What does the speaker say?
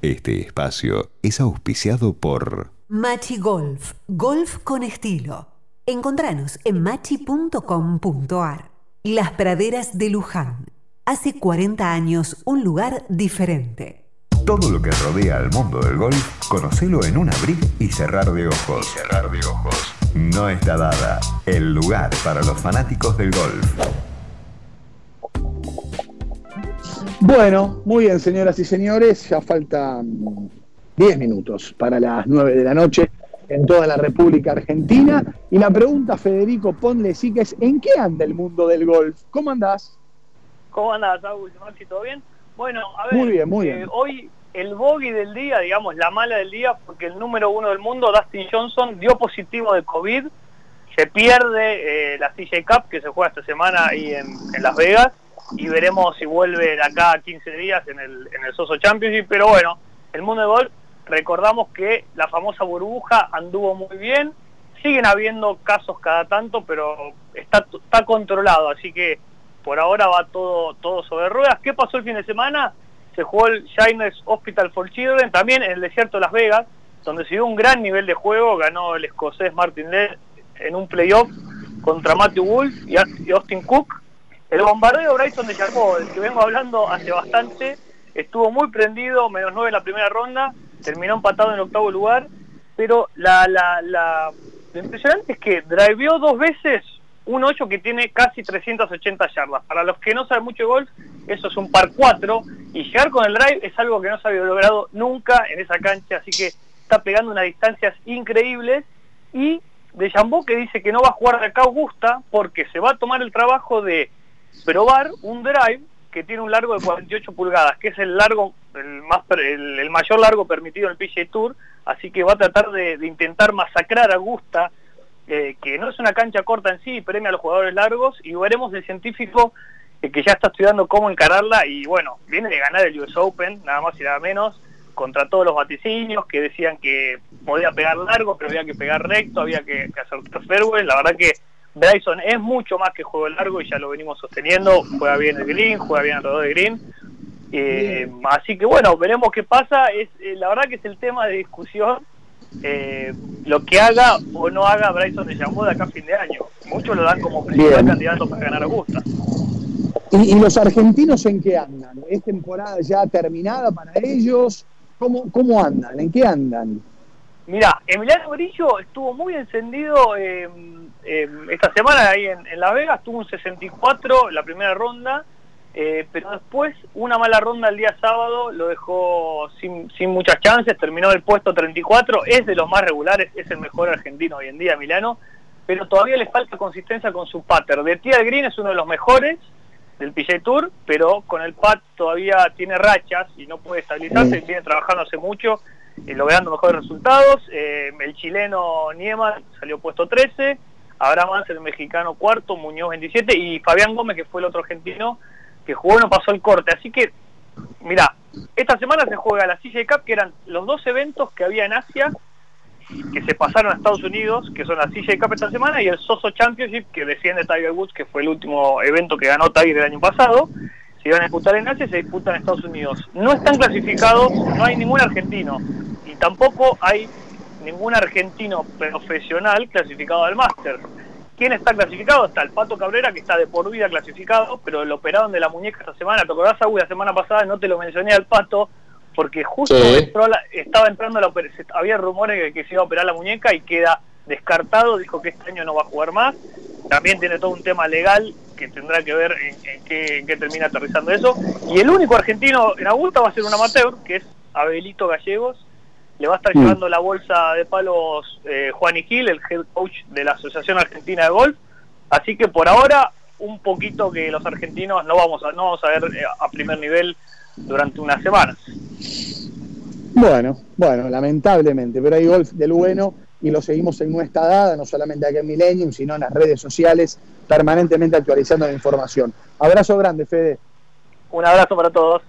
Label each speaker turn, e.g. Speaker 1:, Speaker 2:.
Speaker 1: Este espacio es auspiciado por
Speaker 2: Machi Golf, golf con estilo. Encontranos en machi.com.ar. Las praderas de Luján. Hace 40 años un lugar diferente.
Speaker 1: Todo lo que rodea al mundo del golf, conocelo en un abrir y cerrar de ojos. cerrar de ojos. No está dada. El lugar para los fanáticos del golf.
Speaker 3: Bueno, muy bien, señoras y señores, ya faltan 10 minutos para las 9 de la noche en toda la República Argentina. Y la pregunta, Federico, ponle sí que es, ¿en qué anda el mundo del golf? ¿Cómo andás?
Speaker 4: ¿Cómo andás? Maxi, ¿todo bien? Bueno, a ver,
Speaker 3: muy bien, muy
Speaker 4: eh,
Speaker 3: bien.
Speaker 4: hoy el bogey del día, digamos, la mala del día, porque el número uno del mundo, Dustin Johnson, dio positivo de COVID, se pierde eh, la CJ Cup que se juega esta semana ahí en, en Las Vegas, y veremos si vuelve de acá a 15 días en el, en el Soso Championship, pero bueno, el mundo del golf, recordamos que la famosa burbuja anduvo muy bien, siguen habiendo casos cada tanto, pero está, está controlado, así que por ahora va todo, todo sobre ruedas. ¿Qué pasó el fin de semana? Se jugó el Shiners Hospital for Children, también en el desierto de Las Vegas, donde se dio un gran nivel de juego, ganó el escocés Martin Lee en un playoff contra Matthew Wolf y Austin Cook. El bombardeo Bryson de Chacó, del que vengo hablando hace bastante, estuvo muy prendido, menos 9 en la primera ronda, terminó empatado en el octavo lugar, pero la, lo impresionante es que driveó dos veces un 8 que tiene casi 380 yardas. Para los que no saben mucho de golf, eso es un par 4 y llegar con el drive es algo que no se había logrado nunca en esa cancha, así que está pegando unas distancias increíbles. Y de Jambó que dice que no va a jugar de acá Augusta porque se va a tomar el trabajo de probar un drive que tiene un largo de 48 pulgadas, que es el largo, el, más, el, el mayor largo permitido en el PGA Tour, así que va a tratar de, intentar masacrar a Augusta eh, que no es una cancha corta en sí, premia a los jugadores largos, y veremos el científico eh, que ya está estudiando cómo encararla, y bueno, viene de ganar el US Open, nada más y nada menos, contra todos los vaticinios que decían que podía pegar largo, pero había que pegar recto, había que, que hacer fairway, la verdad que Bryson es mucho más que juego largo y ya lo venimos sosteniendo, juega bien el green, juega bien alrededor del green, eh, así que bueno, veremos qué pasa, es eh, la verdad que es el tema de discusión, eh, lo que haga o no haga Bryson de Jambó de acá a fin de año. Muchos lo dan como principal candidato para ganar Augusta.
Speaker 3: ¿Y, y los argentinos en qué andan? ¿Es temporada ya terminada para ellos? ¿Cómo, cómo andan? ¿En qué andan?
Speaker 4: Mira, Emiliano Grillo estuvo muy encendido eh, eh, esta semana ahí en, en Las Vegas, tuvo un 64 la primera ronda, eh, pero después una mala ronda el día sábado lo dejó sin, sin muchas chances, terminó el puesto 34, es de los más regulares, es el mejor argentino hoy en día, Emiliano, pero todavía le falta consistencia con su patter. De Tía Green es uno de los mejores del PGA Tour, pero con el pat todavía tiene rachas y no puede estabilizarse, viene trabajando hace mucho y logrando mejores resultados. Eh, el chileno Nieman salió puesto 13, Abraham Hans, el mexicano cuarto, Muñoz 27 y Fabián Gómez, que fue el otro argentino, que jugó no pasó el corte. Así que, mira, esta semana se juega la CJ Cup, que eran los dos eventos que había en Asia, que se pasaron a Estados Unidos, que son la CJ Cup esta semana, y el Soso Championship, que defiende Tiger Woods, que fue el último evento que ganó Tiger el año pasado. Se iban a disputar en Asia y se disputan en Estados Unidos. No están clasificados, no hay ningún argentino, y tampoco hay ningún argentino profesional clasificado al Máster. ¿Quién está clasificado? Está el Pato Cabrera, que está de por vida clasificado, pero lo operaron de la muñeca esta semana. ¿Te acordás, Agui? La semana pasada no te lo mencioné al Pato, porque justo
Speaker 3: Sí.
Speaker 4: entró la- estaba entrando la operación. Había rumores de que se iba a operar la muñeca y queda descartado. Dijo que este año no va a jugar más. También tiene todo un tema legal que tendrá que ver en, en qué, en qué termina aterrizando eso. Y el único argentino en Augusta va a ser un amateur, que es Abelito Gallegos, le va a estar
Speaker 3: Mm.
Speaker 4: llevando la bolsa de palos eh, Juan Gil, el head coach de la Asociación Argentina de Golf. Así que por ahora, un poquito que los argentinos no vamos a, no vamos a ver eh, a primer nivel durante unas semanas.
Speaker 3: Bueno, bueno, lamentablemente, pero hay golf del bueno y lo seguimos en nuestra dada, no solamente aquí en Millennium, sino en las redes sociales, permanentemente actualizando la información. Abrazo grande, Fede.
Speaker 4: Un abrazo para todos.